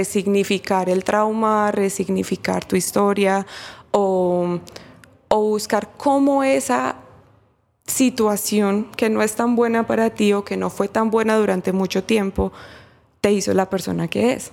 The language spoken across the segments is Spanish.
resignificar el trauma, resignificar tu historia o, o buscar cómo esa situación que no es tan buena para ti o que no fue tan buena durante mucho tiempo te hizo la persona que es.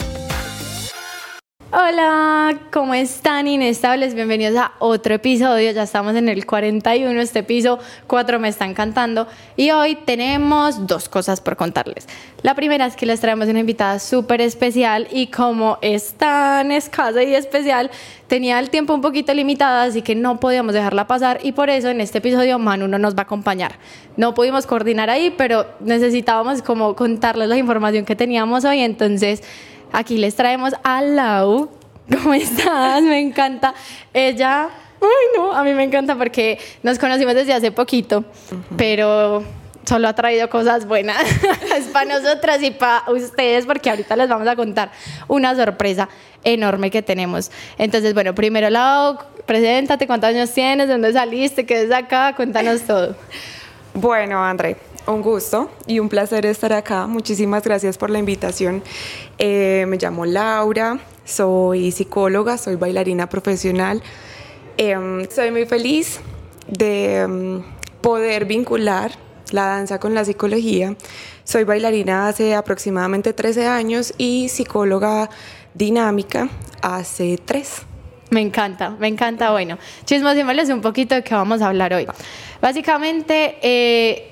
Hola, ¿cómo están inestables? Bienvenidos a otro episodio. Ya estamos en el 41, este piso 4 me está encantando. Y hoy tenemos dos cosas por contarles. La primera es que les traemos una invitada súper especial y como es tan escasa y especial, tenía el tiempo un poquito limitado, así que no podíamos dejarla pasar y por eso en este episodio Manu no nos va a acompañar. No pudimos coordinar ahí, pero necesitábamos como contarles la información que teníamos hoy, entonces Aquí les traemos a Lau. ¿Cómo estás? Me encanta. Ella, ay no, a mí me encanta porque nos conocimos desde hace poquito, pero solo ha traído cosas buenas. es para nosotras y para ustedes porque ahorita les vamos a contar una sorpresa enorme que tenemos. Entonces, bueno, primero Lau, preséntate, cuántos años tienes, de dónde saliste, qué es acá, cuéntanos todo. Bueno, André, un gusto y un placer estar acá. Muchísimas gracias por la invitación. Eh, me llamo Laura, soy psicóloga, soy bailarina profesional. Em, soy muy feliz de em, poder vincular la danza con la psicología. Soy bailarina hace aproximadamente 13 años y psicóloga dinámica hace 3. Me encanta, me encanta. Bueno, chismosémosles un poquito de qué vamos a hablar hoy. Básicamente, eh,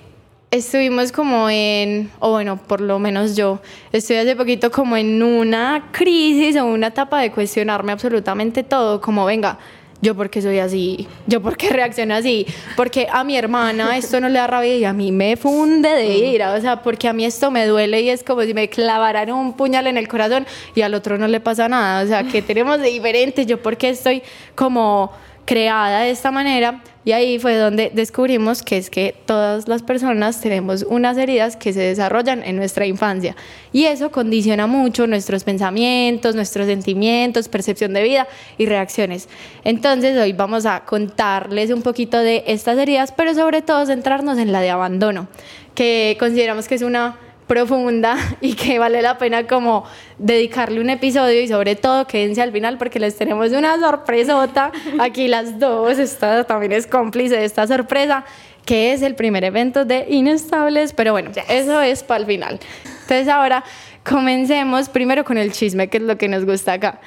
estuvimos como en, o bueno, por lo menos yo, estoy hace poquito como en una crisis o una etapa de cuestionarme absolutamente todo, como venga, yo por qué soy así, yo por qué reacciono así, porque a mi hermana esto no le da rabia y a mí me funde de ira, o sea, porque a mí esto me duele y es como si me clavaran un puñal en el corazón y al otro no le pasa nada, o sea, que tenemos de diferente, yo por qué estoy como creada de esta manera y ahí fue donde descubrimos que es que todas las personas tenemos unas heridas que se desarrollan en nuestra infancia y eso condiciona mucho nuestros pensamientos, nuestros sentimientos, percepción de vida y reacciones. Entonces hoy vamos a contarles un poquito de estas heridas, pero sobre todo centrarnos en la de abandono, que consideramos que es una profunda y que vale la pena como dedicarle un episodio y sobre todo quédense al final porque les tenemos una sorpresota aquí las dos, esta también es cómplice de esta sorpresa que es el primer evento de Inestables, pero bueno, eso es para el final. Entonces ahora comencemos primero con el chisme, que es lo que nos gusta acá.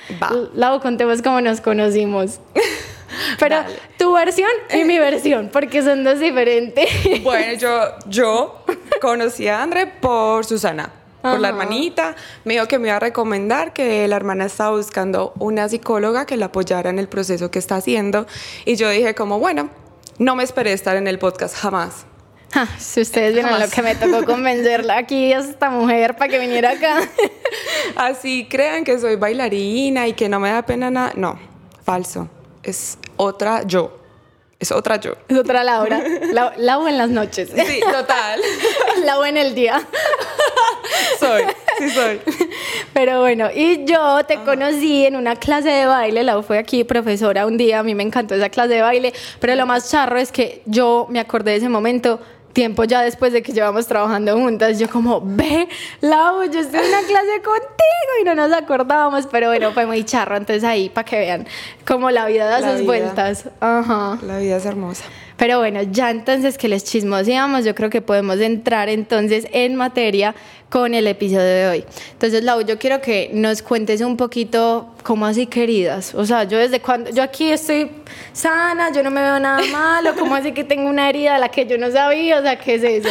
Lau, contemos cómo nos conocimos. Pero tu versión y mi versión, porque son dos diferentes. Bueno, yo, yo conocí a André por Susana, por la hermanita. Me dijo que me iba a recomendar que la hermana estaba buscando una psicóloga que la apoyara en el proceso que está haciendo. Y yo dije como, bueno, no me esperé estar en el podcast jamás. si ustedes vieron lo que me tocó convencerla aquí a esta mujer para que viniera acá. Así crean que soy bailarina y que no me da pena nada. No, falso. Es otra yo. Es otra yo. Es otra Laura. La, Lau en las noches. Sí, total. Lau en el día. Soy, sí soy. Pero bueno, y yo te conocí en una clase de baile. Lau fue aquí profesora un día. A mí me encantó esa clase de baile. Pero lo más charro es que yo me acordé de ese momento tiempo ya después de que llevamos trabajando juntas, yo como, ve, Lau, yo estoy en una clase contigo y no nos acordábamos, pero bueno, fue muy charro, entonces ahí para que vean cómo la vida da sus vueltas. Ajá. La vida es hermosa. Pero bueno, ya entonces que les chismoseamos, yo creo que podemos entrar entonces en materia con el episodio de hoy. Entonces, Lau, yo quiero que nos cuentes un poquito cómo así queridas. O sea, yo desde cuando, yo aquí estoy sana, yo no me veo nada malo, cómo así que tengo una herida a la que yo no sabía, o sea, ¿qué es eso?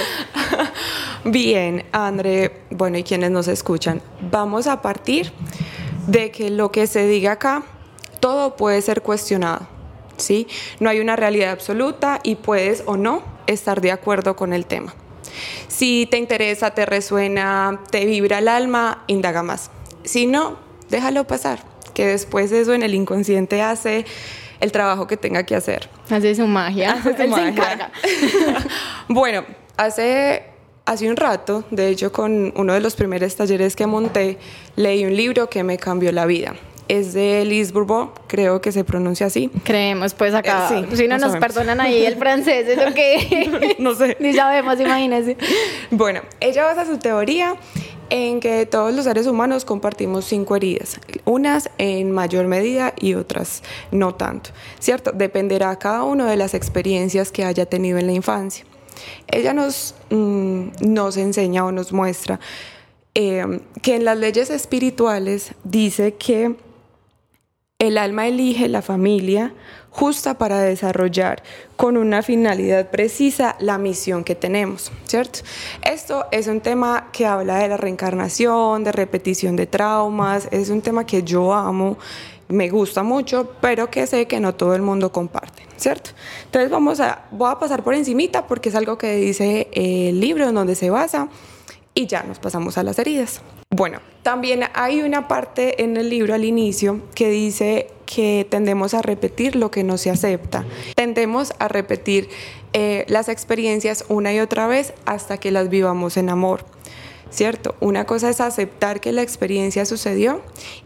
Bien, André, bueno, y quienes nos escuchan, vamos a partir de que lo que se diga acá, todo puede ser cuestionado. ¿Sí? No hay una realidad absoluta y puedes o no estar de acuerdo con el tema. Si te interesa, te resuena, te vibra el alma, indaga más. Si no, déjalo pasar, que después eso en el inconsciente hace el trabajo que tenga que hacer. Hace su magia. Hace su magia. bueno, hace hace un rato, de hecho con uno de los primeros talleres que monté, leí un libro que me cambió la vida. Es de Elise Bourbeau, creo que se pronuncia así. Creemos, pues acá. Eh, si no, nos perdonan ahí el francés, es lo que. no sé. Ni sabemos, imagínense. Bueno, ella basa su teoría en que todos los seres humanos compartimos cinco heridas, unas en mayor medida y otras no tanto, ¿cierto? Dependerá cada uno de las experiencias que haya tenido en la infancia. Ella nos, mm, nos enseña o nos muestra eh, que en las leyes espirituales dice que el alma elige la familia justa para desarrollar con una finalidad precisa la misión que tenemos, ¿cierto? Esto es un tema que habla de la reencarnación, de repetición de traumas, es un tema que yo amo, me gusta mucho, pero que sé que no todo el mundo comparte, ¿cierto? Entonces vamos a, voy a pasar por encimita porque es algo que dice el libro en donde se basa y ya nos pasamos a las heridas. Bueno, también hay una parte en el libro al inicio que dice que tendemos a repetir lo que no se acepta. Tendemos a repetir eh, las experiencias una y otra vez hasta que las vivamos en amor. ¿cierto? Una cosa es aceptar que la experiencia sucedió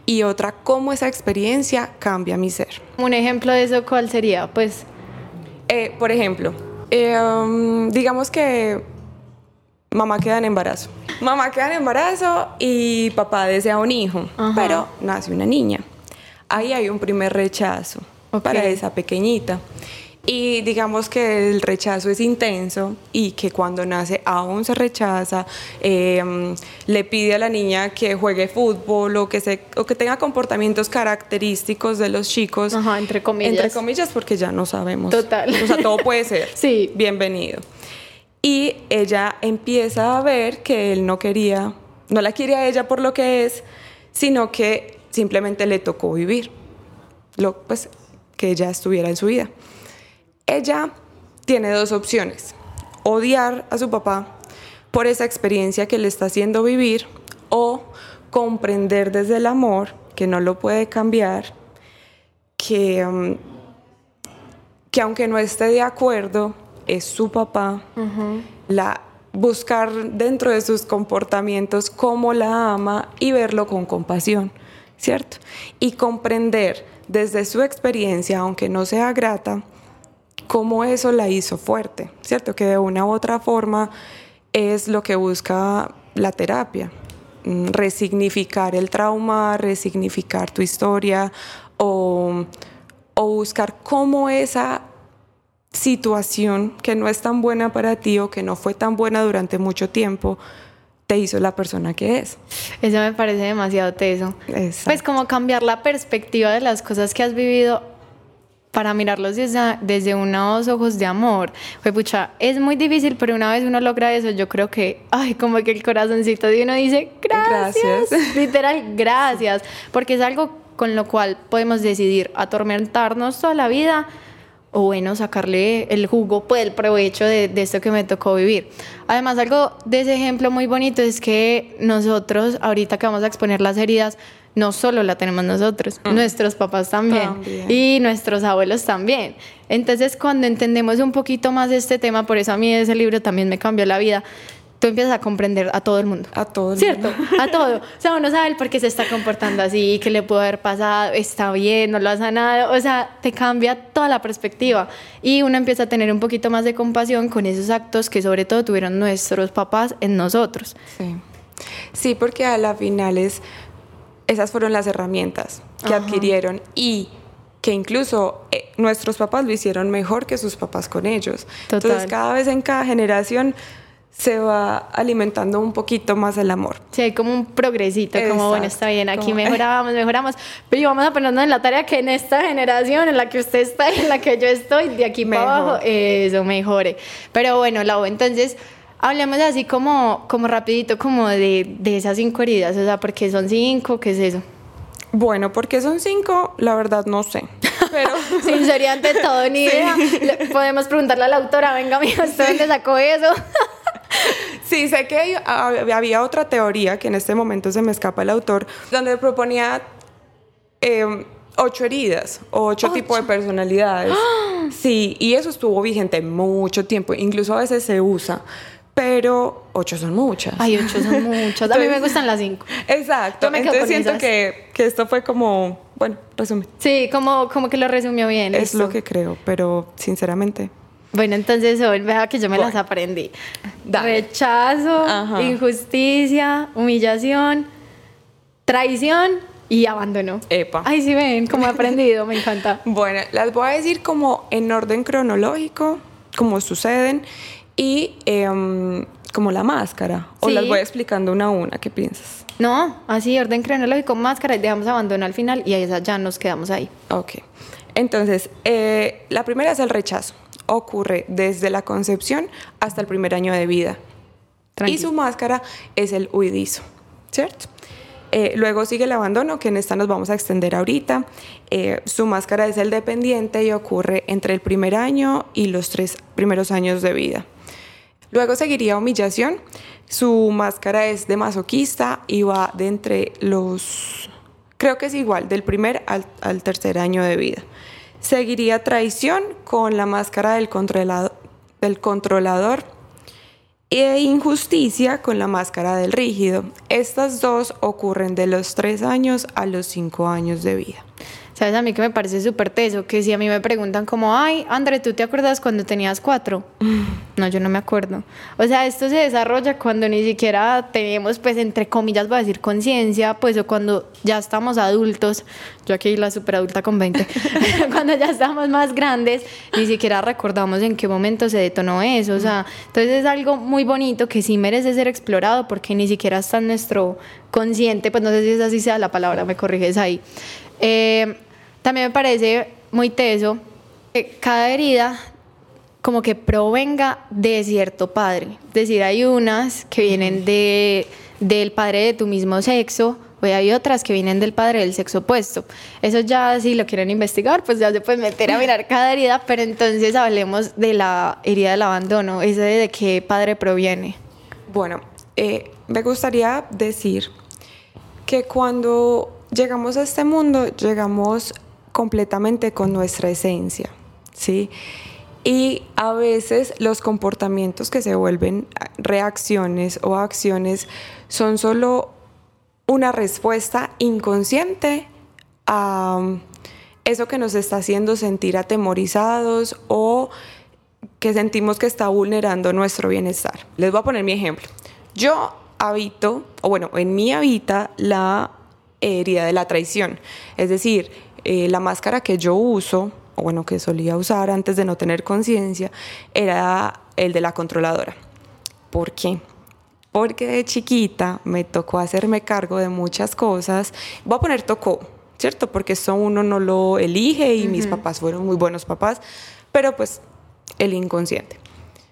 y otra cómo esa experiencia cambia mi ser. Un ejemplo de eso, ¿cuál sería? Pues, eh, por ejemplo, eh, um, digamos que mamá queda en embarazo. Mamá queda en embarazo y papá desea un hijo, pero nace una niña. Ahí hay un primer rechazo para esa pequeñita. Y digamos que el rechazo es intenso y que cuando nace aún se rechaza, em, le pide a la niña que juegue fútbol o que, se, o que tenga comportamientos característicos de los chicos. Ajá, entre comillas. Entre comillas porque ya no sabemos. Total. O sea, todo puede ser. sí. Bienvenido. Y ella empieza a ver que él no quería, no la quiere a ella por lo que es, sino que simplemente le tocó vivir. Lo, pues que ella estuviera en su vida. Ella tiene dos opciones, odiar a su papá por esa experiencia que le está haciendo vivir o comprender desde el amor que no lo puede cambiar, que, um, que aunque no esté de acuerdo, es su papá, la, buscar dentro de sus comportamientos cómo la ama y verlo con compasión, ¿cierto? Y comprender desde su experiencia, aunque no sea grata, cómo eso la hizo fuerte, ¿cierto? Que de una u otra forma es lo que busca la terapia, mm, resignificar el trauma, resignificar tu historia o, buscar cómo esa situación que no es tan buena para ti o que no fue tan buena durante mucho tiempo, te hizo la persona que es. Eso me parece demasiado teso. Pues como cambiar la perspectiva de las cosas que has vivido para mirarlos desde, desde unos ojos de amor. Fue pucha, es muy difícil, pero una vez uno logra eso, yo creo que, ay, como que el corazoncito de uno dice, gracias. gracias. Literal, gracias. Porque es algo con lo cual podemos decidir atormentarnos toda la vida o bueno, sacarle el jugo, pues el provecho de, de, esto que me tocó vivir. Además, algo de ese ejemplo muy bonito es que nosotros, ahorita que vamos a exponer las heridas, no solo la tenemos nosotros, mm. nuestros papás también, y nuestros abuelos también. Entonces, cuando entendemos un poquito más de este tema, por eso a mí ese libro también me cambió la vida, tú empiezas a comprender a todo el mundo. A todo el ¿Cierto? A todo. O sea, uno sabe el por qué se está comportando así, qué le puede haber pasado, está bien, no lo ha sanado. O sea, te cambia toda la perspectiva. Y uno empieza a tener un poquito más de compasión con esos actos que sobre todo tuvieron nuestros papás en nosotros. Sí. Sí, porque a la final es esas fueron las herramientas que adquirieron y que incluso eh, nuestros papás lo hicieron mejor que sus papás con ellos. Entonces cada vez en cada generación se va alimentando un poquito más el amor. Sí, hay como un progresito, como bueno, está bien, aquí mejoramos, mejoramos, pero vamos a ponernos en la tarea que en esta generación, en la que usted está, en la que yo estoy, de aquí para abajo, eso mejore. Pero bueno, Lau, entonces Hablemos así como, como rapidito, como de, de esas cinco heridas, o sea, ¿por qué son cinco? ¿Qué es eso? Bueno, porque son cinco, la verdad no sé. Pero sinceridad ante todo, ni idea. Podemos preguntarle a la autora, venga, amigo, ¿usted dónde sacó eso? sí, sé que había otra teoría, que en este momento se me escapa el autor, donde proponía em, ocho heridas, ocho, tipos de personalidades. Sí, y eso estuvo vigente mucho tiempo, incluso a veces se usa. Pero ocho son muchas. Ay, ocho son muchas. A mí me gustan las cinco. Exacto. Entonces siento que, que, esto fue como, bueno, resumen. Sí, como, como que lo resumió bien. Es lo que creo, pero sinceramente. Bueno, entonces hoy vea que yo me las aprendí. Rechazo, injusticia, humillación, traición y abandono. Epa. Ay, sí ven, como he aprendido, me encanta. Bueno, las voy a decir como en orden cronológico, como suceden y em, como la máscara. O las voy explicando una a una, ¿qué piensas? No, así, orden cronológico, máscara y dejamos abandono al final y ahí ya nos quedamos ahí. Ok. Entonces, eh, la primera es el rechazo. Ocurre desde la concepción hasta el primer año de vida. Y su máscara es el huidizo, ¿cierto? Eh, luego sigue el abandono, que en esta nos vamos a extender ahorita. Eh, su máscara es el dependiente y ocurre entre el primer año y los tres primeros años de vida. Luego seguiría humillación. Su máscara es de masoquista y va de entre los, creo que es igual, del primer al, tercer año de vida. Seguiría traición con la máscara del, controlado, del controlador e injusticia con la máscara del rígido. Estas dos ocurren de los tres años a los cinco años de vida. ¿Sabes? A mí que me parece súper teso, que si a mí me preguntan como, ay, André, ¿tú te acuerdas cuando tenías cuatro? No, yo no me acuerdo. O sea, esto se desarrolla cuando ni siquiera tenemos, pues, entre comillas, voy a decir, conciencia, pues, o cuando ya estamos adultos, yo aquí la super adulta con 20, cuando ya estamos más grandes, ni siquiera recordamos en qué momento se detonó eso. O sea, entonces es algo muy bonito que sí merece ser explorado porque ni siquiera está en nuestro consciente, pues no sé si es así sea la palabra, me corriges ahí. Eh, también me parece muy teso que cada herida como que provenga de cierto padre. Es decir, hay unas que vienen de, del padre de tu mismo sexo, o hay otras que vienen del padre del sexo opuesto. Eso ya si lo quieren investigar, pues ya se pueden meter a mirar cada herida, pero entonces hablemos de la herida del abandono, ese de qué padre proviene. Bueno, eh, me gustaría decir que cuando llegamos a este mundo, llegamos completamente con nuestra esencia, ¿sí? Y a veces los comportamientos que se vuelven reacciones o acciones son solo una respuesta inconsciente a eso que nos está haciendo sentir atemorizados o que sentimos que está vulnerando nuestro bienestar. Les voy a poner mi ejemplo. Yo habito, o bueno, en mí habita la herida de la traición. Es decir, eh, la máscara que yo uso, o bueno, que solía usar antes de no tener conciencia, era el de la controladora. ¿Por qué? Porque de chiquita me tocó hacerme cargo de muchas cosas. Voy a poner tocó, ¿cierto? Porque eso uno no lo elige y mis papás fueron muy buenos papás, pero pues el inconsciente.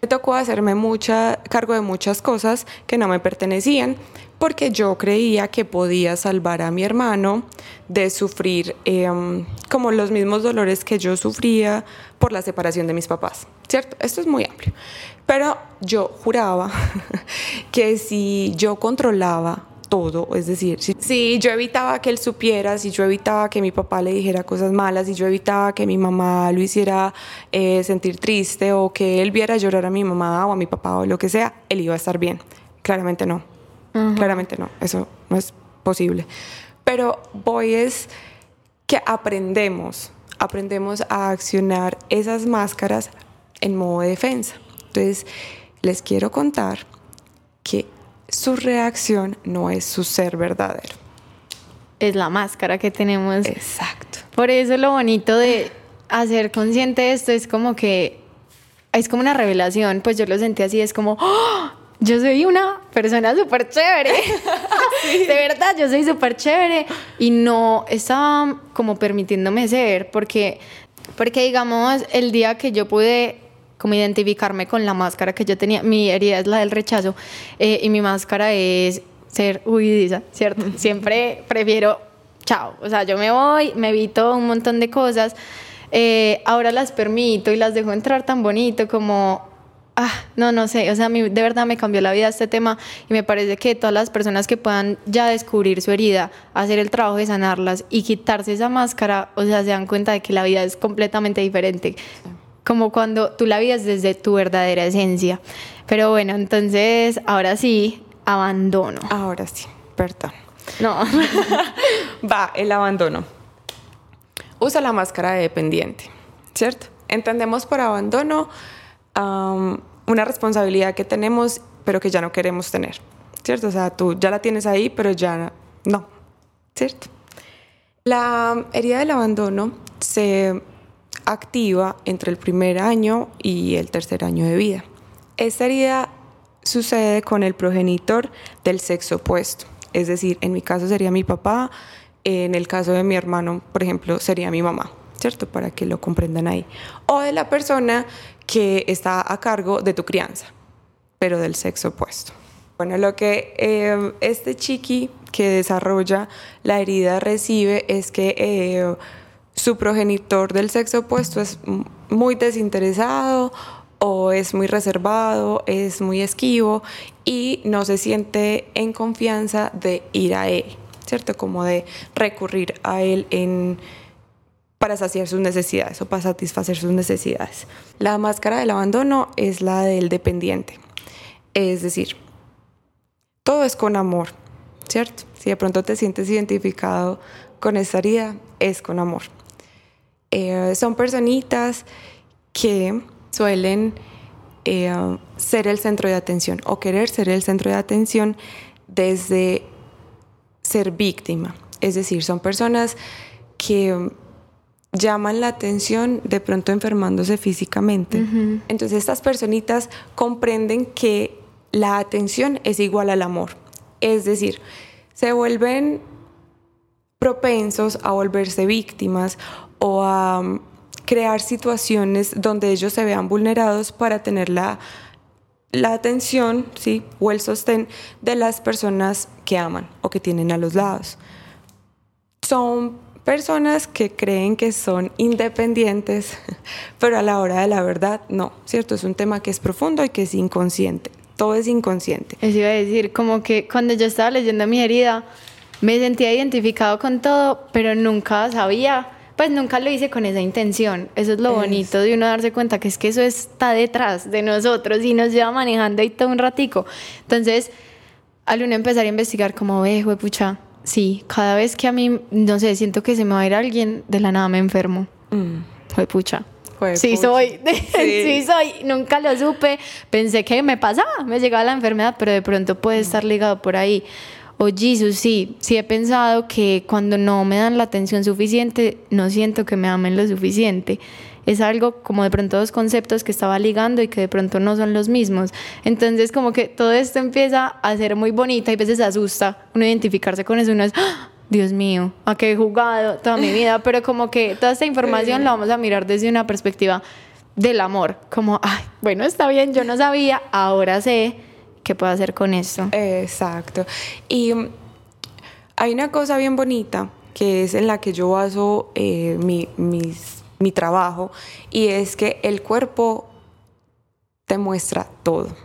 Me tocó hacerme mucha, cargo de muchas cosas que no me pertenecían porque yo creía que podía salvar a mi hermano de sufrir em, como los mismos dolores que yo sufría por la separación de mis papás, ¿cierto? Esto es muy amplio. Pero yo juraba que si yo controlaba todo, es decir, si, yo evitaba que él supiera, si yo evitaba que mi papá le dijera cosas malas, si yo evitaba que mi mamá lo hiciera eh, sentir triste o que él viera llorar a mi mamá o a mi papá o lo que sea, él iba a estar bien. Claramente no, claramente no, eso no es posible. Pero voy es que aprendemos, aprendemos a accionar esas máscaras en modo de defensa. Entonces, les quiero contar que su reacción no es su ser verdadero. Es la máscara que tenemos. Exacto. Por eso lo bonito de hacer consciente de esto es como que es como una revelación, pues yo lo sentí así, es como, ¡Oh! Yo soy una persona súper chévere. De verdad, yo soy súper chévere y no estaba como permitiéndome ser, porque, porque digamos, el día que yo pude como identificarme con la máscara que yo tenía. Mi herida es la del rechazo eh, y mi máscara es ser huidiza, ¿cierto? Siempre prefiero, chao, o sea, yo me voy, me evito un montón de cosas. Eh, ahora las permito y las dejo entrar tan bonito como ah, no, no sé, o sea, a mí de verdad me cambió la vida este tema y me parece que todas las personas que puedan ya descubrir su herida, hacer el trabajo de sanarlas y quitarse esa máscara, o sea, se dan cuenta de que la vida es completamente diferente, como cuando tú la vives desde tu verdadera esencia. Pero bueno, entonces, ahora sí, abandono. Ahora sí, perdón. No. Va, el abandono. Usa la máscara de dependiente, ¿cierto? Entendemos por abandono una responsabilidad que tenemos, pero que ya no queremos tener, ¿cierto? O sea, tú ya la tienes ahí, pero ya no, ¿cierto? La herida del abandono se activa entre el primer año y el tercer año de vida. Esta herida sucede con el progenitor del sexo opuesto, es decir, en mi caso sería mi papá, en el caso de mi hermano, por ejemplo, sería mi mamá, ¿cierto? Para que lo comprendan ahí. O de la persona que está a cargo de tu crianza, pero del sexo opuesto. Bueno, lo que eh, este chiqui que desarrolla la herida recibe es que eh, su progenitor del sexo opuesto es muy desinteresado o es muy reservado, es muy esquivo y no se siente en confianza de ir a él, ¿cierto? Como de recurrir a él en para saciar sus necesidades o para satisfacer sus necesidades. La máscara del abandono es la del dependiente. Es decir, todo es con amor, ¿cierto? Si de pronto te sientes identificado con esta herida, es con amor. Eh, son personitas que suelen eh, ser el centro de atención o querer ser el centro de atención desde ser víctima. Es decir, son personas que llaman la atención de pronto enfermándose físicamente. Entonces estas personitas comprenden que la atención es igual al amor. Es decir, se vuelven propensos a volverse víctimas o a um, crear situaciones donde ellos se vean vulnerados para tener la, la atención ¿sí? o el sostén de las personas que aman o que tienen a los lados. Son personas que creen que son independientes, pero a la hora de la verdad no, ¿cierto? Es un tema que es profundo y que es inconsciente. Todo es inconsciente. Eso iba a decir, como que cuando yo estaba leyendo mi herida, me sentía identificado con todo, pero nunca sabía, pues nunca lo hice con esa intención. Eso es lo bonito de uno darse cuenta que es que eso está detrás de nosotros y nos lleva manejando ahí todo un ratico. Entonces, al uno empezar a investigar como, ve, pucha, sí, cada vez que a mí, no sé, siento que se me va a ir alguien, de la nada me enfermo. Mm. Fue pucha. sí soy, sí. soy, nunca lo supe, pensé que me pasaba, me llegaba la enfermedad, pero de pronto puede estar ligado por ahí. O oh, Jesus, sí, sí he pensado que cuando no me dan la atención suficiente, no siento que me amen lo suficiente es algo como de pronto dos conceptos que estaba ligando y que de pronto no son los mismos. Entonces como que todo esto empieza a ser muy bonita y a veces asusta uno identificarse con eso, uno es... ¡Ah! Dios mío, a qué he jugado toda mi vida, pero como que toda esta información la vamos a mirar desde una perspectiva del amor, como, ay, bueno, está bien, yo no sabía, ahora sé qué puedo hacer con esto. Exacto. Y mm, hay una cosa bien bonita que es en la que yo baso eh, mis mi trabajo, y es que el cuerpo te muestra todo.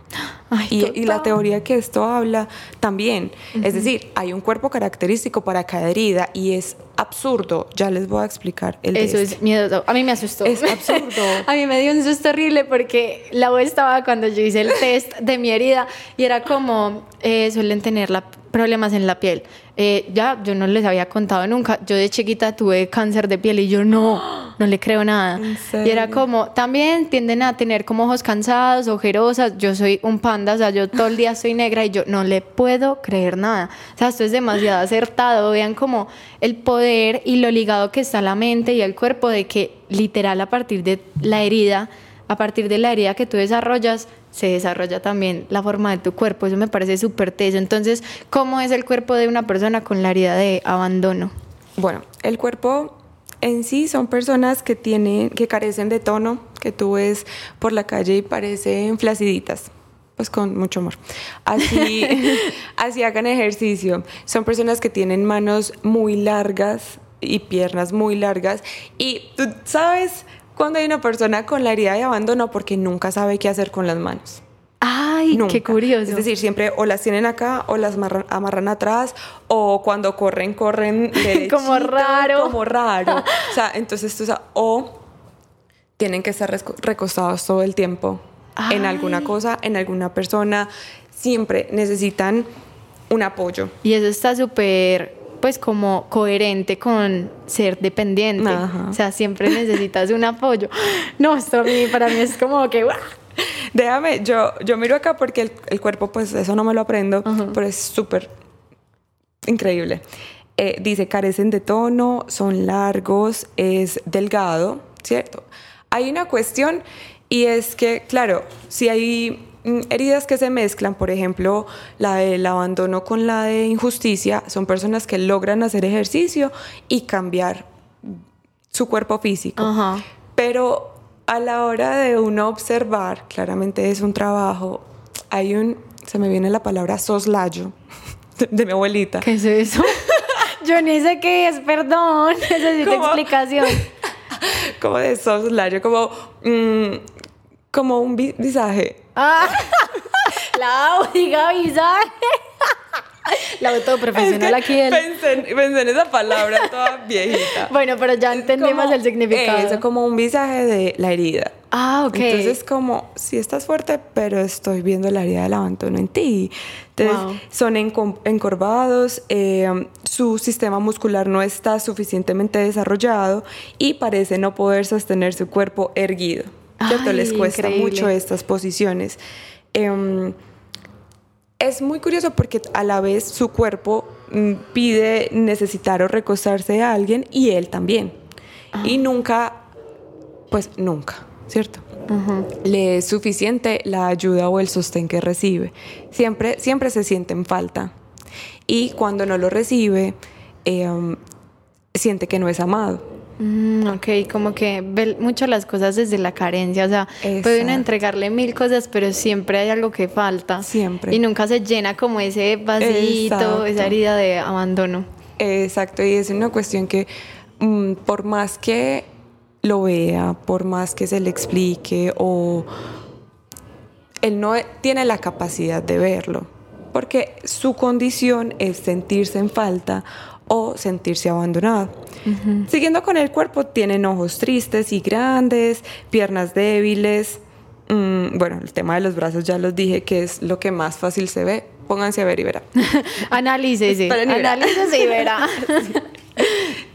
y, la teoría que esto habla también. Es decir, hay un cuerpo característico para cada herida y es absurdo. Ya les voy a explicar el Eso es miedo. A mí me asustó. Es absurdo. a mí me dio un susto horrible porque la voz estaba cuando yo hice el test de mi herida y era como eh, suelen tener la problemas en la piel. Eh, ya, yo no les había contado nunca. Yo de chiquita tuve cáncer de piel y yo no, no le creo nada. Y era como, también tienden a tener como ojos cansados, ojerosas. Yo soy un panda, o sea, yo todo el día soy negra y yo no le puedo creer nada. O sea, esto es demasiado acertado. Vean como el poder y lo ligado que está la mente y el cuerpo de que literal a partir de la herida, a partir de la herida que tú desarrollas, se desarrolla también la forma de tu cuerpo. Eso me parece súper teso. Entonces, ¿cómo es el cuerpo de una persona con la herida de abandono? Bueno, el cuerpo en sí son personas que tienen, que carecen de tono, que tú ves por la calle y parecen flaciditas. Pues con mucho amor. Así, así hagan ejercicio. Son personas que tienen manos muy largas y piernas muy largas. Y tú sabes cuando hay una persona con la herida de abandono porque nunca sabe qué hacer con las manos. Ay, Nunca. qué curioso. Es decir, siempre o las tienen acá o las amarran, atrás o cuando corren, corren Como raro. Como raro. O sea, entonces tú sabes, o tienen que estar recostados todo el tiempo en alguna Ay. cosa, en alguna persona. Siempre necesitan un apoyo. Y eso está súper, pues como coherente con ser dependiente. Ajá. O sea, siempre necesitas un apoyo. No, esto a mí- para mí es como que... Déjame, yo, yo miro acá porque el, el cuerpo, pues eso no me lo aprendo, pero es súper increíble. Eh, dice, carecen de tono, son largos, es delgado, ¿cierto? Hay una cuestión y es que, claro, si hay heridas que se mezclan, por ejemplo, la del abandono con la de injusticia, son personas que logran hacer ejercicio y cambiar su cuerpo físico. Ajá. Pero a la hora de uno observar, claramente es un trabajo, hay un, se me viene la palabra soslayo de, de mi abuelita. ¿Qué es eso? Yo ni sé qué es, perdón. Necesito ¿Cómo? explicación. Como de soslayo, como, mm, como un vi- visaje. Ah, la diga visaje. La todo profesional Es que aquí. en- Pensé, en- pensé en esa palabra toda viejita. Bueno, pero ya entendimos Como el significado. Eso, como un visaje de la herida. Ah, ok. Entonces, como, si estás fuerte, pero estoy viendo la herida del abandono en ti. Entonces, Wow. son encorvados, eh, su sistema muscular no está suficientemente desarrollado y parece no poder sostener su cuerpo erguido. ¿Cierto? Ay, Les cuesta increíble. mucho estas posiciones. Em, es muy curioso porque a la vez su cuerpo mm, pide necesitar o recostarse a alguien y él también. Y nunca, pues nunca, ¿cierto? Le es suficiente la ayuda o el sostén que recibe. Siempre, siempre se siente en falta. Y cuando no lo recibe, eh, um, siente que no es amado. Mm, ok, como que ve mucho las cosas desde la carencia, o sea, puede uno Exacto. entregarle mil cosas, pero siempre hay algo que falta. Siempre. Y nunca se llena como ese vasito, Exacto. esa herida de abandono. Exacto, y es una cuestión que mm, por más que lo vea, por más que se le explique o él no tiene la capacidad de verlo, porque su condición es sentirse en falta o sentirse abandonado. Siguiendo con el cuerpo, tienen ojos tristes y grandes, piernas débiles. mm, bueno, el tema de los brazos ya los dije que es lo que más fácil se ve. Pónganse a ver y verá. Analícese, analícese y verá.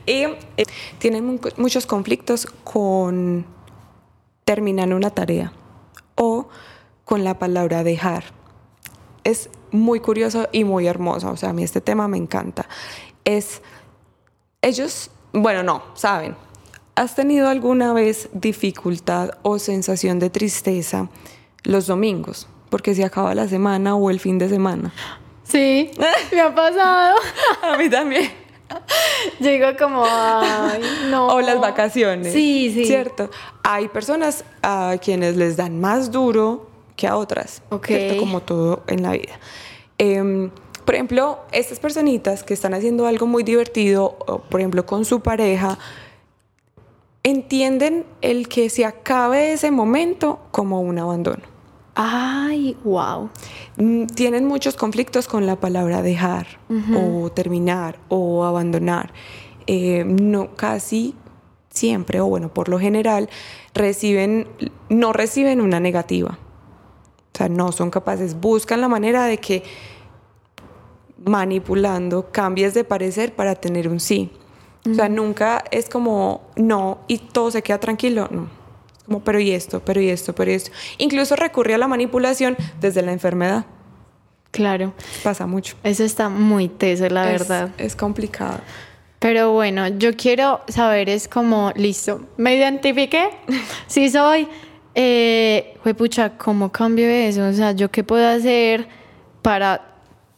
Y eh, tienen mu- muchos conflictos con terminar una tarea o con la palabra dejar. Es muy curioso y muy hermoso. O sea, a mí este tema me encanta. Es, ellos, bueno, no, saben. ¿Has tenido alguna vez dificultad o sensación de tristeza los domingos? Porque se acaba la semana o el fin de semana. Sí, me ha pasado. A mí también. Yo digo como, ay, no. O las vacaciones. Sí, sí. Cierto. Hay personas a quienes les dan más duro que a otras. Ok. ¿cierto? Como todo en la vida. Em, por ejemplo, estas personitas que están haciendo algo muy divertido, o, por ejemplo, con su pareja, entienden el que se acabe ese momento como un abandono. Ay, wow. Mm, Tienen muchos conflictos con la palabra dejar o terminar o abandonar. Eh, no, casi siempre, o bueno, por lo general, reciben, no reciben una negativa. O sea, no son capaces, buscan la manera de que manipulando cambies de parecer para tener un sí. O sea, nunca es como no y todo se queda tranquilo, no. Como, pero y esto, pero y esto, pero y esto. Incluso recurre a la manipulación desde la enfermedad. Claro. Pasa mucho. Eso está muy teso, la Es- verdad. Es complicado. Pero bueno, yo quiero saber, es como, listo, me identifiqué, sí soy, eh, pucha, ¿cómo cambio eso? O sea, ¿yo qué puedo hacer para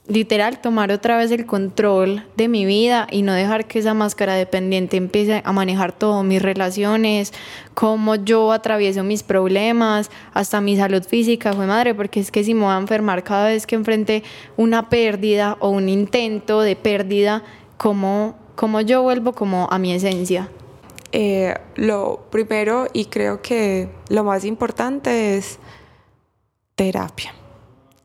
literal tomar otra vez el control de mi vida y no dejar que esa máscara dependiente empiece a manejar todo, mis relaciones, cómo yo atravieso mis problemas, hasta mi salud física, fue madre, porque es que si me voy a enfermar cada vez que enfrente una pérdida o un intento de pérdida, ¿cómo, cómo yo vuelvo como a mi esencia? Eh, lo primero y creo que lo más importante es terapia.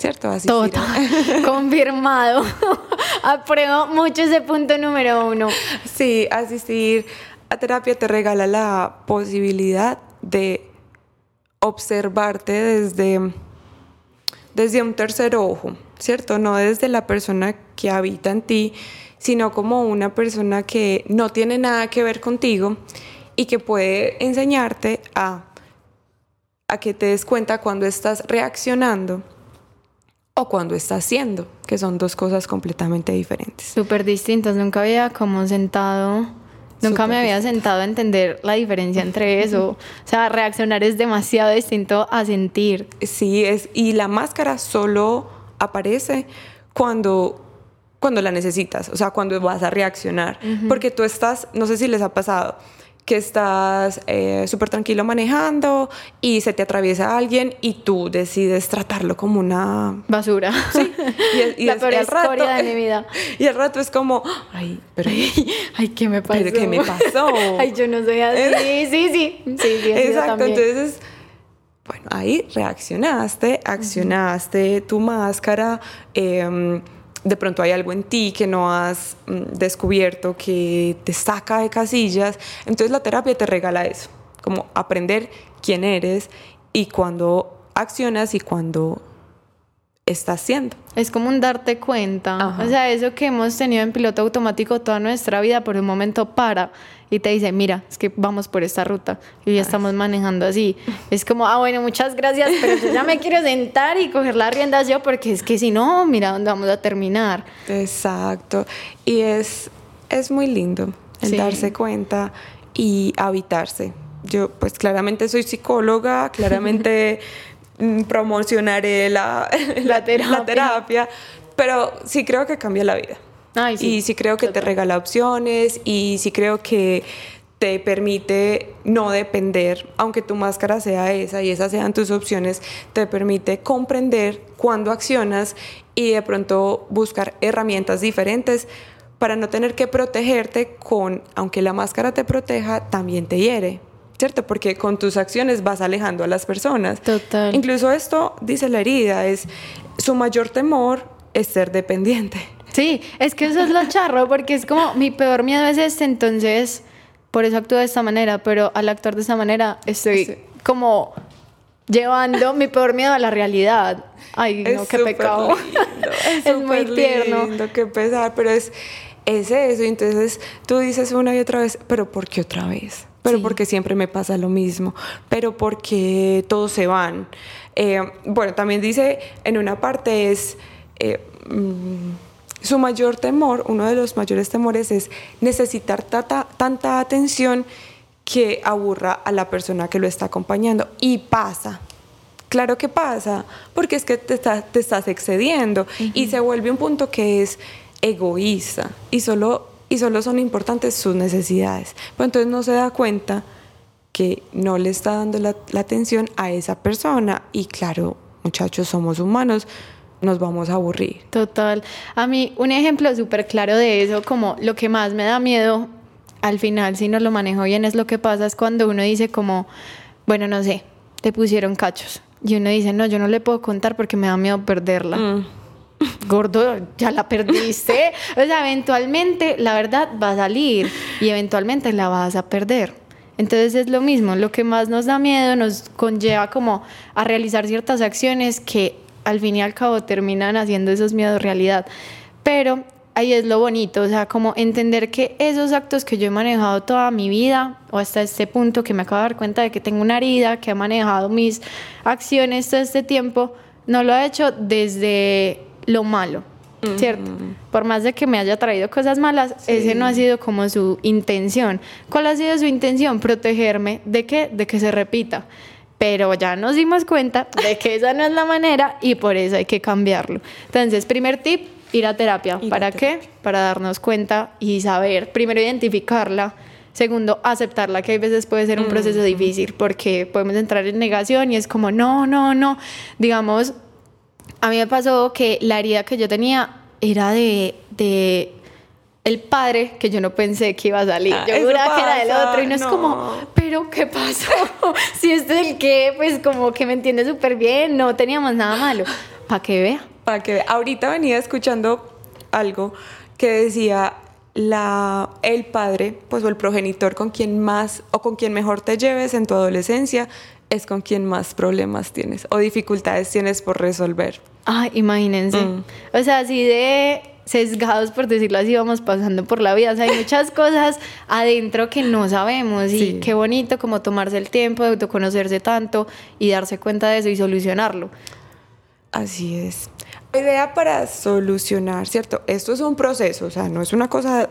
¿Cierto? Así Total, confirmado. Apruebo mucho ese punto número uno. Sí, asistir a terapia te regala la posibilidad de observarte desde, desde un tercer ojo, ¿cierto? No desde la persona que habita en ti, sino como una persona que no tiene nada que ver contigo y que puede enseñarte a, a que te des cuenta cuando estás reaccionando o cuando estás haciendo, que son dos cosas completamente diferentes. Súper distintas, nunca había como sentado, nunca me había sentado a entender la diferencia entre eso. O sea, reaccionar es demasiado distinto a sentir. Sí, es, y la máscara solo aparece cuando cuando la necesitas, o sea, cuando vas a reaccionar, porque tú estás, no sé si les ha pasado, que estás eh, súper tranquilo manejando y se te atraviesa alguien y tú decides tratarlo como una basura. Sí. Y, la peor historia de mi vida. Y el rato es como, ay, pero ay, ¿qué me pasó? ¿Pero qué me pasó? ay, yo no soy así. sí, sí, sí, sí. Exacto, entonces bueno, ahí reaccionaste, accionaste tu máscara. Eh, de pronto hay algo en ti que no has mm, descubierto, que te saca de casillas. Entonces la terapia te regala eso, como aprender quién eres y cuando accionas y cuando está haciendo. Es como un darte cuenta. O sea, eso que hemos tenido en piloto automático toda nuestra vida, por un momento para y te dice, mira, es que vamos por esta ruta y ya estamos manejando así. Es como, ah, bueno, muchas gracias, pero yo ya me quiero sentar y coger las riendas yo, porque es que si no, mira dónde vamos a terminar. Exacto. Y es, es muy lindo el darse cuenta y habitarse. Yo, pues claramente soy psicóloga, claramente Mm, promocionaré la, la, terapia. pero sí creo que cambia la vida. Y sí creo que te regala opciones y sí creo que te permite no depender, aunque tu máscara sea esa y esas sean tus opciones, te permite comprender cuándo accionas y de pronto buscar herramientas diferentes para no tener que protegerte con, aunque la máscara te proteja, también te hiere. ¿cierto? Porque con tus acciones vas alejando a las personas. Total. Incluso esto, dice la herida, es su mayor temor es ser dependiente. Sí, es que eso es lo charro, porque es como mi peor miedo es este, entonces por eso actúo de esta manera, pero al actuar de esta manera estoy como llevando mi peor miedo a la realidad. Ay, no, qué pecado. es, muy tierno. Lindo, qué pesar, pero es, es eso. Entonces tú dices una y otra vez, pero ¿por qué otra vez? pero porque siempre me pasa lo mismo, pero porque todos se van. Eh, bueno, también dice en una parte es... Eh, mm, su mayor temor, uno de los mayores temores es necesitar tanta atención que aburra a la persona que lo está acompañando. Y pasa. Claro que pasa, porque es que te, te estás excediendo y se vuelve un punto que es egoísta y solo y solo son importantes sus necesidades. Pues entonces no se da cuenta que no le está dando la, atención a esa persona y claro, muchachos, somos humanos, nos vamos a aburrir. Total. A mí un ejemplo súper claro de eso, como lo que más me da miedo al final, si no lo manejo bien, es lo que pasa es cuando uno dice como, bueno, no sé, te pusieron cachos. Y uno dice, no, yo no le puedo contar porque me da miedo perderla. Mm gordo, ya la perdiste. o sea, eventualmente la verdad va a salir y eventualmente la vas a perder. Entonces es lo mismo, lo que más nos da miedo nos conlleva como a realizar ciertas acciones que al fin y al cabo terminan haciendo esos miedos realidad. Pero ahí es lo bonito, o sea, como entender que esos actos que yo he manejado toda mi vida, o hasta este punto que me acabo de dar cuenta de que tengo una herida, que ha manejado mis acciones todo este tiempo, no lo ha hecho desde lo malo, ¿cierto? Por más de que me haya traído cosas malas, ese no ha sido como su intención. ¿Cuál ha sido su intención? Protegerme de qué? De que se repita. Pero ya nos dimos cuenta de que esa no es la manera y por eso hay que cambiarlo. Entonces, primer tip, ir a terapia. ¿Para qué? Para darnos cuenta y saber, primero identificarla, Segundo, aceptarla, que hay veces puede ser un proceso difícil porque podemos entrar en negación y es como, no, no, no. Digamos, a mí me pasó que la herida que yo tenía era de, el padre que yo no pensé que iba a salir. Ah, yo juraba que era del otro y no, es como, pero ¿qué pasó? si este es el que, pues como que me entiende súper bien, no teníamos nada malo. Para que vea. Para que ahorita venía escuchando algo que decía la el padre, pues o el progenitor con quien más o con quien mejor te lleves en tu adolescencia es con quien más problemas tienes o dificultades tienes por resolver. Ay, imagínense. Mm. O sea, así de sesgados, por decirlo así, vamos pasando por la vida. O sea, hay muchas cosas adentro que no sabemos y qué bonito como tomarse el tiempo de autoconocerse tanto y darse cuenta de eso y solucionarlo. Así es. La idea para solucionar, ¿cierto? Esto es un proceso, o sea, no es una cosa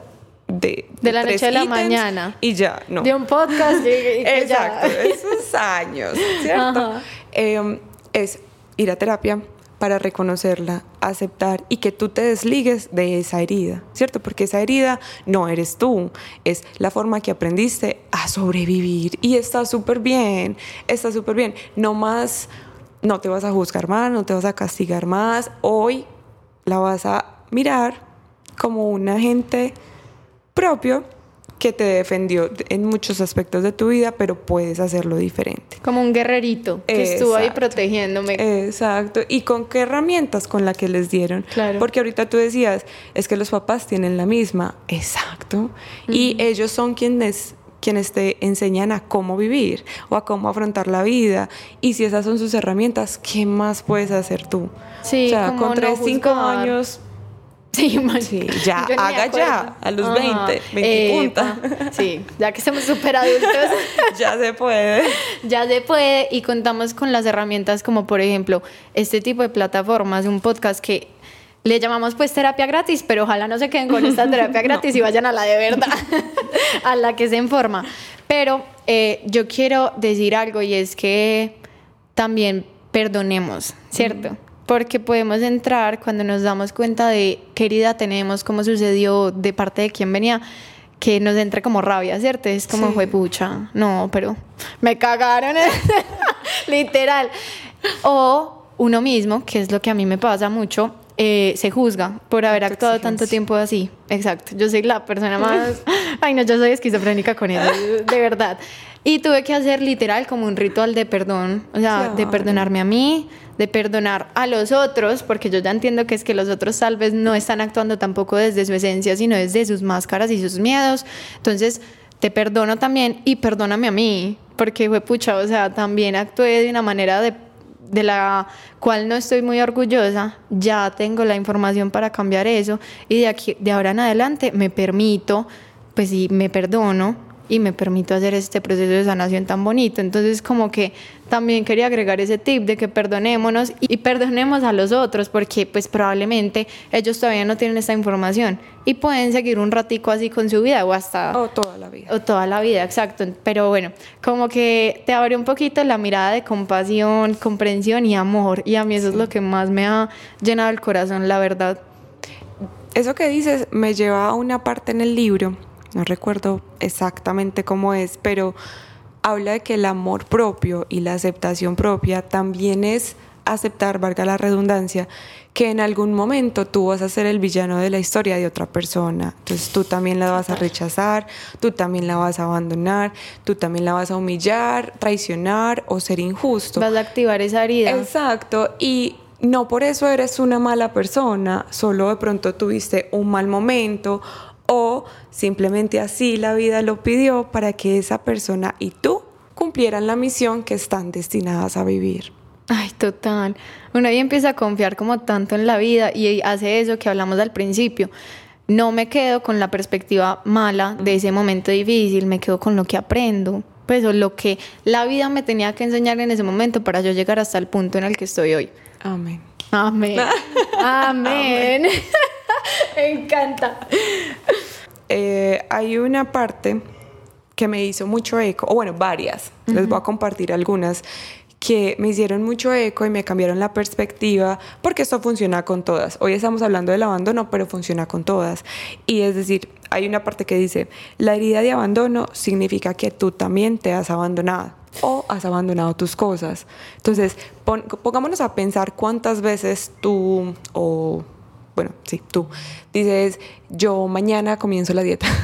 de... De la noche a la mañana. Y ya, no. De un podcast y, y Exacto, esos años, ¿cierto? Eh, es ir a terapia para reconocerla, aceptar y que tú te desligues de esa herida, ¿cierto? Porque esa herida no eres tú, es la forma que aprendiste a sobrevivir y está súper bien, está súper bien. No más, no te vas a juzgar más, no te vas a castigar más, hoy la vas a mirar como un agente propio que te defendió en muchos aspectos de tu vida, pero puedes hacerlo diferente. Como un guerrerito que estuvo ahí protegiéndome. Exacto. ¿Y con qué herramientas? Con la que les dieron. Claro. Porque ahorita tú decías, es que los papás tienen la misma. Exacto. Y ellos son quienes quienes te enseñan a cómo vivir o a cómo afrontar la vida. Y si esas son sus herramientas, ¿qué más puedes hacer tú? Sí, o sea, con no 3, 5 juzgar. años, Sí, man. Sí, ya, haga ya, a los 20, 20 punta. Epa, Sí, ya que somos súper adultos. ya se puede. Ya se puede y contamos con las herramientas como por ejemplo este tipo de plataformas, un podcast que le llamamos pues terapia gratis, pero ojalá no se queden con esta terapia gratis y vayan a la de verdad, a la que se en forma. Pero eh, yo quiero decir algo y es que también perdonemos, ¿cierto? Porque podemos entrar cuando nos damos cuenta de qué herida tenemos, cómo sucedió, de parte de quién venía, que nos entre como rabia, ¿cierto? Es como, Sí. fue pucha, no, pero me cagaron, literal. O uno mismo, que es lo que a mí me pasa mucho, eh, se juzga por haber actuado tanto tiempo así. Exacto, yo soy la persona más... Ay, no, yo soy esquizofrénica con eso, de verdad. Y tuve que hacer literal como un ritual de perdón, o sea, de perdonarme a mí, de perdonar a los otros, porque yo ya entiendo que es que los otros tal vez no están actuando tampoco desde su esencia, sino desde sus máscaras y sus miedos. Entonces, te perdono también y perdóname a mí, porque fue pucha, o sea, también actué de una manera de, de la cual no estoy muy orgullosa. Ya tengo la información para cambiar eso y de aquí de ahora en adelante me permito, pues sí, me perdono y me permito hacer este proceso de sanación tan bonito. Entonces, como que también quería agregar ese tip de que perdonémonos y perdonemos a los otros, porque pues probablemente ellos todavía no tienen esta información y pueden seguir un ratico así con su vida o hasta... O toda la vida. O toda la vida, exacto. Pero bueno, como que te abre un poquito la mirada de compasión, comprensión y amor. Y a mí eso es lo que más me ha llenado el corazón, la verdad. Eso que dices me lleva a una parte en el libro, no recuerdo exactamente cómo es, pero habla de que el amor propio y la aceptación propia también es aceptar, valga la redundancia, que en algún momento tú vas a ser el villano de la historia de otra persona. Entonces tú también la vas a rechazar, tú también la vas a abandonar, tú también la vas a humillar, traicionar o ser injusto. Vas a activar esa herida. Exacto, y no por eso eres una mala persona, solo de pronto tuviste un mal momento o simplemente así la vida lo pidió para que esa persona y tú cumplieran la misión que están destinadas a vivir. Ay, total. Uno ahí empieza a confiar como tanto en la vida y hace eso que hablamos al principio. No me quedo con la perspectiva mala de ese momento difícil, me quedo con lo que aprendo. Pues o lo que la vida me tenía que enseñar en ese momento para yo llegar hasta el punto en el que estoy hoy. Amén. Amén. Amén. me encanta. Eh, hay una parte que me hizo mucho eco, o bueno, varias, les voy a compartir algunas que me hicieron mucho eco y me cambiaron la perspectiva, porque esto funciona con todas. Hoy estamos hablando del abandono, pero funciona con todas. Y es decir, hay una parte que dice, la herida de abandono significa que tú también te has abandonado o has abandonado tus cosas. Entonces, pon- pongámonos a pensar cuántas veces tú o bueno, sí, tú, dices, yo mañana comienzo la dieta.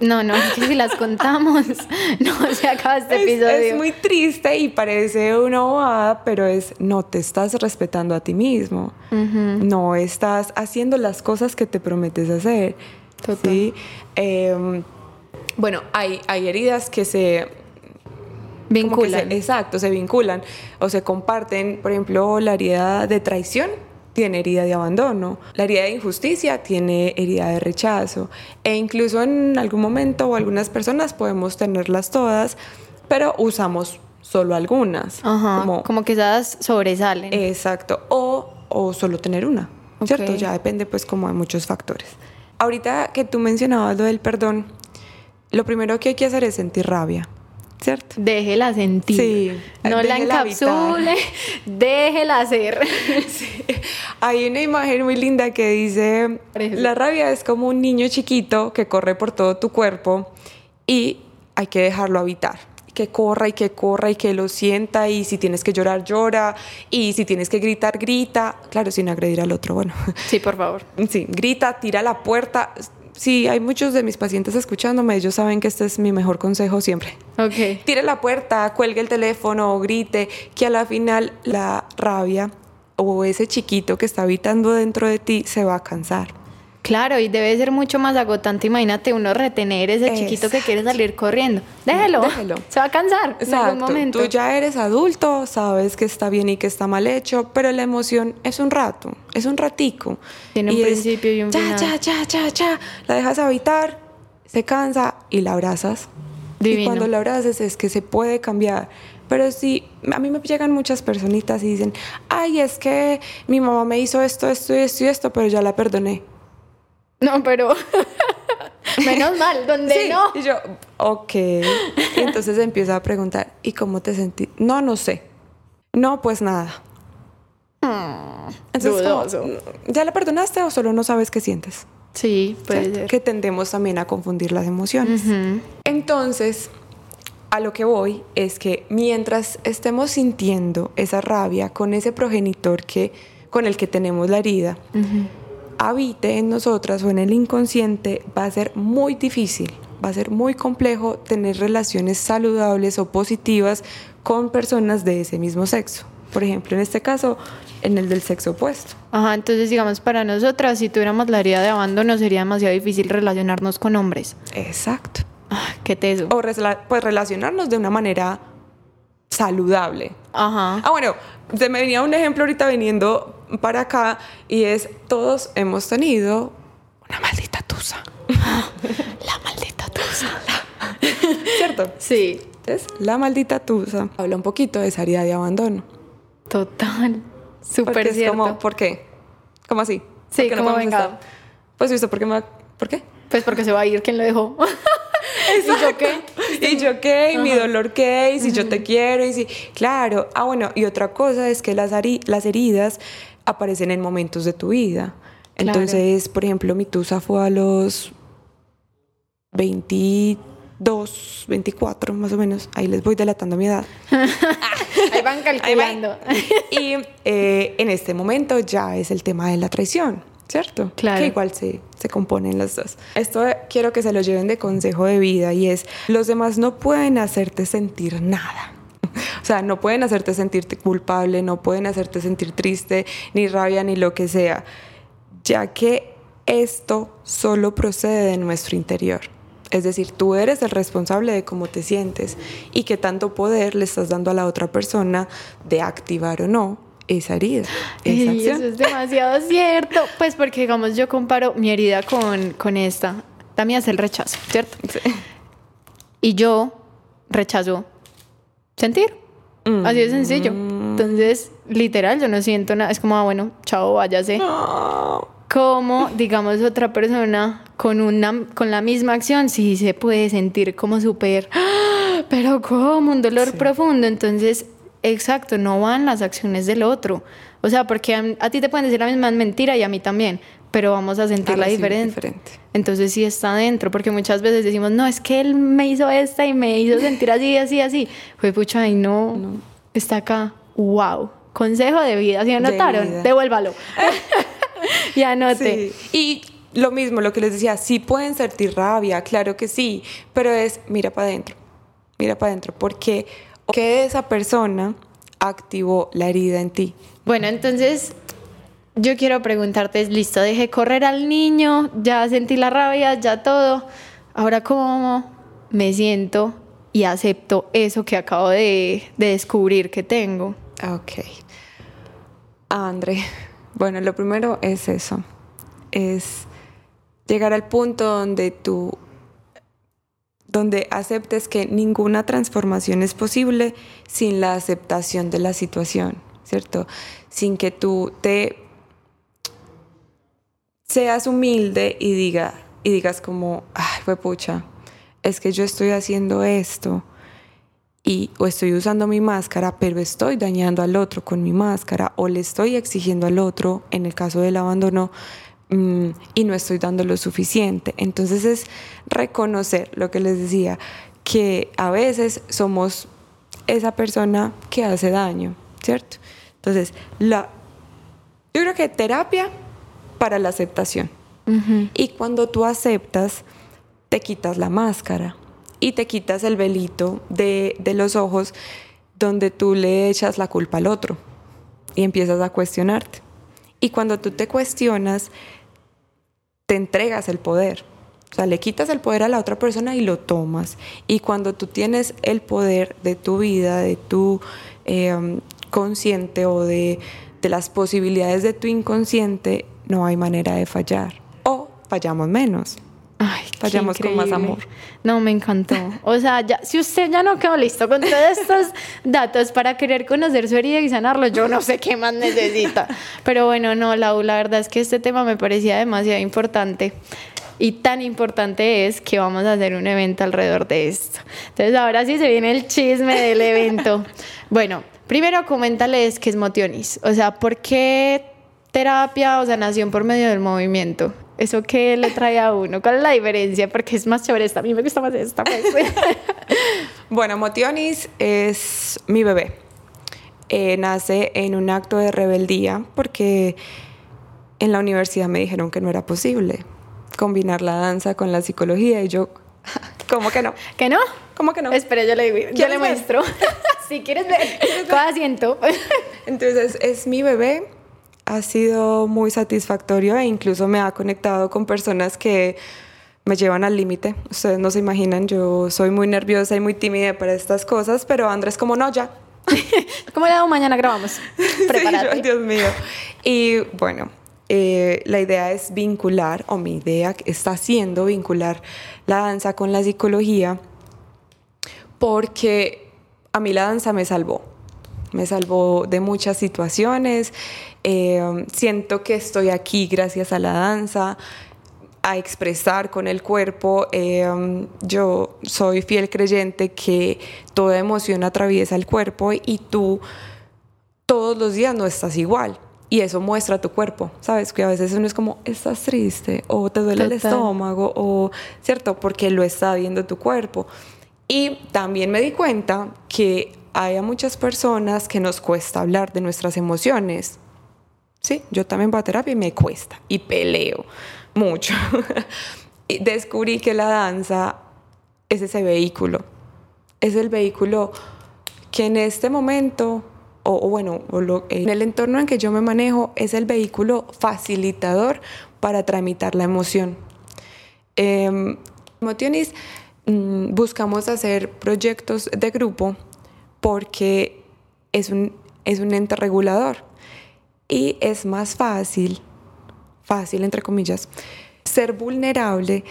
No, no, es que si las contamos, no se acaba este es, episodio. es muy triste y parece una bobada, pero es no te estás respetando a ti mismo. No estás haciendo las cosas que te prometes hacer. Total. ¿sí? Eh, bueno, hay, hay heridas que se que Vinculan. se- exacto, se vinculan o se comparten. Por ejemplo, la herida de traición tiene herida de abandono, la herida de injusticia tiene herida de rechazo e incluso en algún momento o algunas personas podemos tenerlas todas, pero usamos solo algunas. Ajá, como- como, que esas sobresalen. Exacto. O, o solo tener una. ¿Cierto? Ok. Ya depende pues como de muchos factores. Ahorita que tú mencionabas lo del perdón, lo primero que hay que hacer es sentir rabia. ¿Cierto? Déjela sentir. Sí, No la déjela habitar. encapsule, déjela hacer. Hay una imagen muy linda que dice, la rabia es como un niño chiquito que corre por todo tu cuerpo y hay que dejarlo habitar. Que corra y que corra y que lo sienta y si tienes que llorar, llora y si tienes que gritar, grita. Claro, sin agredir al otro, bueno. Sí, por favor. Sí, grita, tira la puerta. Sí, hay muchos de mis pacientes escuchándome, ellos saben que este es mi mejor consejo siempre. Ok. Tire la puerta, cuelgue el teléfono o grite, que a la final la rabia o ese chiquito que está habitando dentro de ti se va a cansar. Claro, y debe ser mucho más agotante. Imagínate uno retener ese chiquito que quiere salir corriendo. Déjelo. Déjelo. Se va a cansar en algún Exacto. momento. Tú ya eres adulto, sabes que está bien y que está mal hecho, pero la emoción es un rato, es un ratico. Tiene un es, principio y un ya, final. Ya, ya, ya, ya. La dejas habitar, se cansa y la abrazas. Y Divino. cuando la abrazas es que se puede cambiar. Pero sí, a mí me llegan muchas personitas y dicen, ay, es que mi mamá me hizo esto, esto y esto y esto, pero ya la perdoné. No, pero. Menos mal, donde Sí, no. Y yo, ok. Y entonces empieza a preguntar, ¿y cómo te sentí? No, no sé. No, pues nada. Entonces, como, dudoso. ¿ya la perdonaste o solo no sabes qué sientes? Sí, puede. Que tendemos también a confundir las emociones. Entonces, a lo que voy es que mientras estemos sintiendo esa rabia con ese progenitor que, con el que tenemos la herida, habite en nosotras o en el inconsciente, va a ser muy difícil, va a ser muy complejo tener relaciones saludables o positivas con personas de ese mismo sexo. Por ejemplo, en este caso, en el del sexo opuesto. Ajá, entonces digamos para nosotras, si tuviéramos la herida de abandono, sería demasiado difícil relacionarnos con hombres. Exacto. Ah, qué teso. O pues relacionarnos de una manera saludable. Ajá. Ah, bueno, se me venía un ejemplo ahorita viniendo para acá y es todos hemos tenido una maldita tusa. La maldita tusa. ¿Cierto? Sí, Entonces, la maldita tusa habla un poquito de esa herida de abandono. total. Súper es cierto. como, ¿por qué? ¿Cómo así? Sí, ¿Por qué no venga. estar? Pues visto, ¿por qué? me ¿Por qué? Pues porque se va a ir quien lo dejó. ¿Y yo qué? ¿Y yo qué? ¿Y mi dolor qué? ¿Y si yo te quiero? ¿Y si...? Claro. Ah, bueno, y otra cosa es que las, las heridas aparecen en momentos de tu vida. Claro. Entonces, por ejemplo, mi tusa fue a los 22, 24 más o menos. Ahí les voy delatando mi edad. Ahí van Ahí calculando. Y eh, en este momento ya es el tema de la traición, ¿cierto? Claro. Que igual se, se componen las dos. Esto quiero que se lo lleven de consejo de vida y es, los demás no pueden hacerte sentir nada. O sea, no pueden hacerte sentirte culpable, no pueden hacerte sentir triste, ni rabia, ni lo que sea, ya que esto solo procede de nuestro interior. Es decir, tú eres el responsable de cómo te sientes y qué tanto poder le estás dando a la otra persona de activar o no esa herida, esa Ey, acción. eso es demasiado cierto. Pues porque, digamos, yo comparo mi herida con, con esta. La mía es el rechazo, ¿cierto? Sí. Y yo rechazo sentir. Así de sencillo. Mm. Entonces, literal, yo no siento nada. Es como, ah, bueno, chao, váyase. No. Como, digamos, otra persona con, una, con la misma acción, sí se puede sentir como súper, ¡ah! pero como un dolor profundo. Entonces, exacto, no van las acciones del otro. O sea, porque a, a ti te pueden decir la misma mentira y a mí también, pero vamos a sentirla diferente. diferente. Entonces sí está dentro, porque muchas veces decimos, no, es que él me hizo esta y me hizo sentir así, así, así. Fue pucha, y no, está acá. Wow. Consejo de vida, ¿sí De notaron? vida. Devuélvalo. y anote. Sí. Y lo mismo, lo que les decía, sí pueden sentir rabia, claro que sí, pero es mira para adentro, mira para adentro, porque que esa persona activó la herida en ti. Bueno, entonces yo quiero preguntarte, listo, dejé correr al niño, ya sentí la rabia, ya todo. Ahora, ¿cómo me siento y acepto eso que acabo de, de descubrir que tengo? Ok. André, bueno, lo primero es eso, es llegar al punto donde tú, donde aceptes que ninguna transformación es posible sin la aceptación de la situación, ¿cierto? Sin que tú te seas humilde y diga y digas como, ay, fue pucha, es que yo estoy haciendo esto y o estoy usando mi máscara, pero estoy dañando al otro con mi máscara o le estoy exigiendo al otro, en el caso del abandono, y no estoy dando lo suficiente. Entonces es reconocer lo que les decía, que a veces somos esa persona que hace daño, ¿cierto? Entonces, la, yo creo que terapia para la aceptación. Y cuando tú aceptas, te quitas la máscara y te quitas el velito de, de los ojos donde tú le echas la culpa al otro y empiezas a cuestionarte. Y cuando tú te cuestionas, te entregas el poder. O sea, le quitas el poder a la otra persona y lo tomas. Y cuando tú tienes el poder de tu vida, de tu eh, consciente o de, de las posibilidades de tu inconsciente, no hay manera de fallar. O fallamos menos. Ay, qué Fallamos con más amor. No, me encantó. O sea, ya, si usted ya no quedó listo con todos estos datos para querer conocer su herida y sanarlo, yo no sé qué más necesita. Pero bueno, no, Lau, la verdad es que este tema me parecía demasiado importante. Y tan importante es que vamos a hacer un evento alrededor de esto. Entonces, ahora sí se viene el chisme del evento. Bueno, primero coméntales qué es Motionis. O sea, ¿por qué terapia o sanación por medio del movimiento? ¿Eso qué le trae a uno? ¿Cuál es la diferencia? Porque es más chévere esta. A mí me gusta más esta. Pues. Bueno, Motionis es mi bebé. Eh, nace en un acto de rebeldía porque en la universidad me dijeron que no era posible combinar la danza con la psicología y yo, ¿cómo que no? ¿Que no? ¿Cómo que no? Espera, yo le, digo, yo le ¿Quieres ver? muestro. si quieres ver, coja asiento. Entonces es mi bebé, ha sido muy satisfactorio e incluso me ha conectado con personas que me llevan al límite. Ustedes no se imaginan, yo soy muy nerviosa y muy tímida para estas cosas, pero Andrés como no, ya. ¿Cómo le hago mañana grabamos? Sí, Prepárate. yo, Dios mío. Y bueno, eh, la idea es vincular, o mi idea está siendo vincular la danza con la psicología, porque a mí la danza me salvó. Me salvó de muchas situaciones. Eh, siento que estoy aquí gracias a la danza, a expresar con el cuerpo. Eh, yo soy fiel creyente que toda emoción atraviesa el cuerpo y tú todos los días no estás igual. Y eso muestra tu cuerpo, ¿sabes? Que a veces uno es como, estás triste, o te duele el estómago, o, ¿cierto? Porque lo está viendo tu cuerpo. Y también me di cuenta que hay a muchas personas que nos cuesta hablar de nuestras emociones. Sí, yo también voy a terapia y me cuesta, y peleo mucho. y descubrí que la danza es ese vehículo, es el vehículo que en este momento, o, bueno, en el entorno en que yo me manejo, es el vehículo facilitador para tramitar la emoción. Eh, buscamos hacer proyectos de grupo porque es un, es un ente regulador y es más fácil, fácil entre comillas, ser vulnerable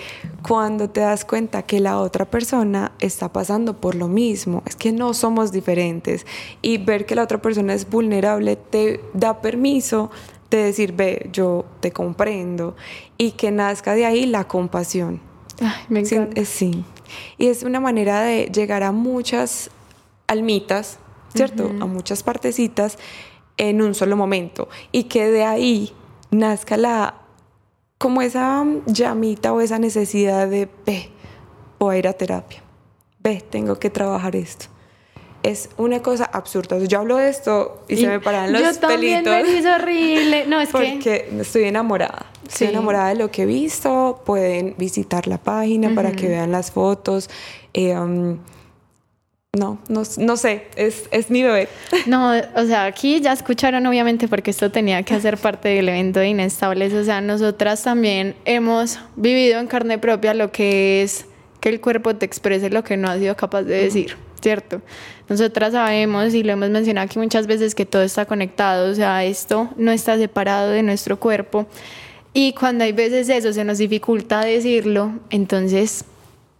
cuando te das cuenta que la otra persona está pasando por lo mismo. Es que no somos diferentes y ver que la otra persona es vulnerable te da permiso de decir, ve, yo te comprendo y que nazca de ahí la compasión. Ay, me encanta. sí. Y es una manera de llegar a muchas almitas, ¿cierto? A muchas partecitas en un solo momento. Y que de ahí nazca la, como esa llamita o esa necesidad de, ve, voy a ir a terapia. Ve, tengo que trabajar esto. es una cosa absurda. Yo hablo de esto y, se me paran los yo también pelitos. Me hizo horrible. No, es porque que. estoy enamorada. Estoy Sí. enamorada de lo que he visto. Pueden visitar la página para que vean las fotos. Eh, um, no, no, no sé. Es, es mi bebé. No, o sea, aquí ya escucharon obviamente porque esto tenía que hacer parte del evento de Inestables. O sea, nosotras también hemos vivido en carne propia lo que es que el cuerpo te exprese lo que no ha sido capaz de decir, ¿cierto? Nosotras sabemos y lo hemos mencionado aquí muchas veces que todo está conectado, o sea, esto no está separado de nuestro cuerpo. Y cuando hay veces eso se nos dificulta decirlo, entonces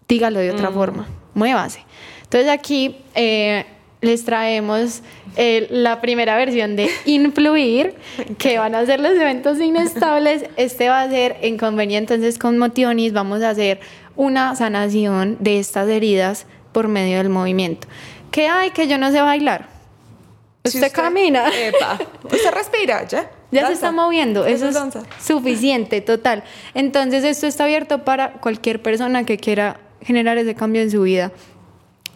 dígalo de otra forma, muévase. Entonces aquí eh, les traemos eh, la primera versión de Influir, que van a ser los eventos inestables. Este va a ser en convenio entonces con Motionis, vamos a hacer una sanación de estas heridas por medio del movimiento. ¿Qué hay que yo no sé bailar? Si Usted, camina. Epa. Usted respira, ya. Ya se está moviendo, Eso eso es es danza. suficiente, total. Entonces esto está abierto para cualquier persona que quiera generar ese cambio en su vida.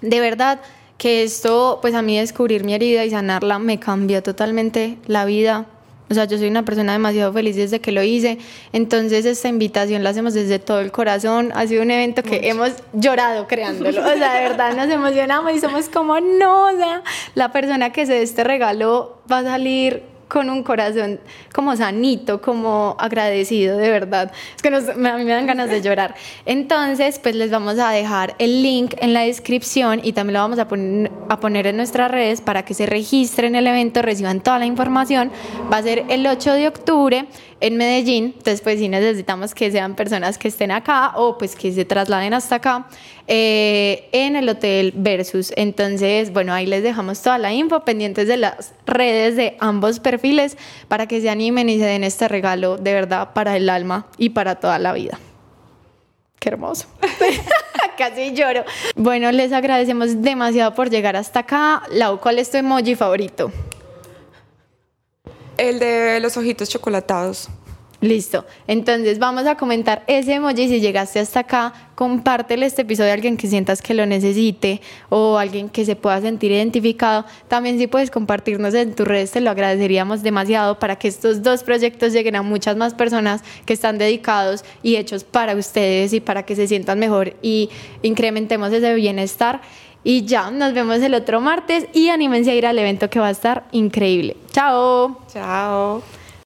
De verdad que esto, pues a mí descubrir mi herida y sanarla me cambió totalmente la vida. O sea, yo soy una persona demasiado feliz desde que lo hice. Entonces esta invitación la hacemos desde todo el corazón. Ha sido un evento que hemos llorado creándolo. O sea, de verdad nos emocionamos y somos como, no, o sea, la persona que se dé este regalo va a salir con un corazón como sanito, como agradecido, de verdad. Es que nos- a mí me dan ganas de llorar. Entonces, pues les vamos a dejar el link en la descripción y también lo vamos a, pon- a poner en nuestras redes para que se registren el evento, reciban toda la información. Va a ser el 8 de octubre en Medellín. Entonces, pues sí necesitamos que sean personas que estén acá o pues que se trasladen hasta acá eh, en el Hotel Versus. Entonces, bueno, ahí les dejamos toda la info pendientes de las redes de ambos perfiles para que se animen y se den este regalo de verdad para el alma y para toda la vida. Qué hermoso. Casi lloro. Bueno, les agradecemos demasiado por llegar hasta acá. Lau, ¿cuál es tu emoji favorito? El de los ojitos chocolatados. Listo. Entonces vamos a comentar ese emoji. Si llegaste hasta acá, compártele este episodio a alguien que sientas que lo necesite o alguien que se pueda sentir identificado. También si puedes compartirnos en tus redes, te lo agradeceríamos demasiado para que estos dos proyectos lleguen a muchas más personas que están dedicados y hechos para ustedes y para que se sientan mejor y incrementemos ese bienestar. Y ya, nos vemos el otro martes y anímense a ir al evento que va a estar increíble. Chao. Chao.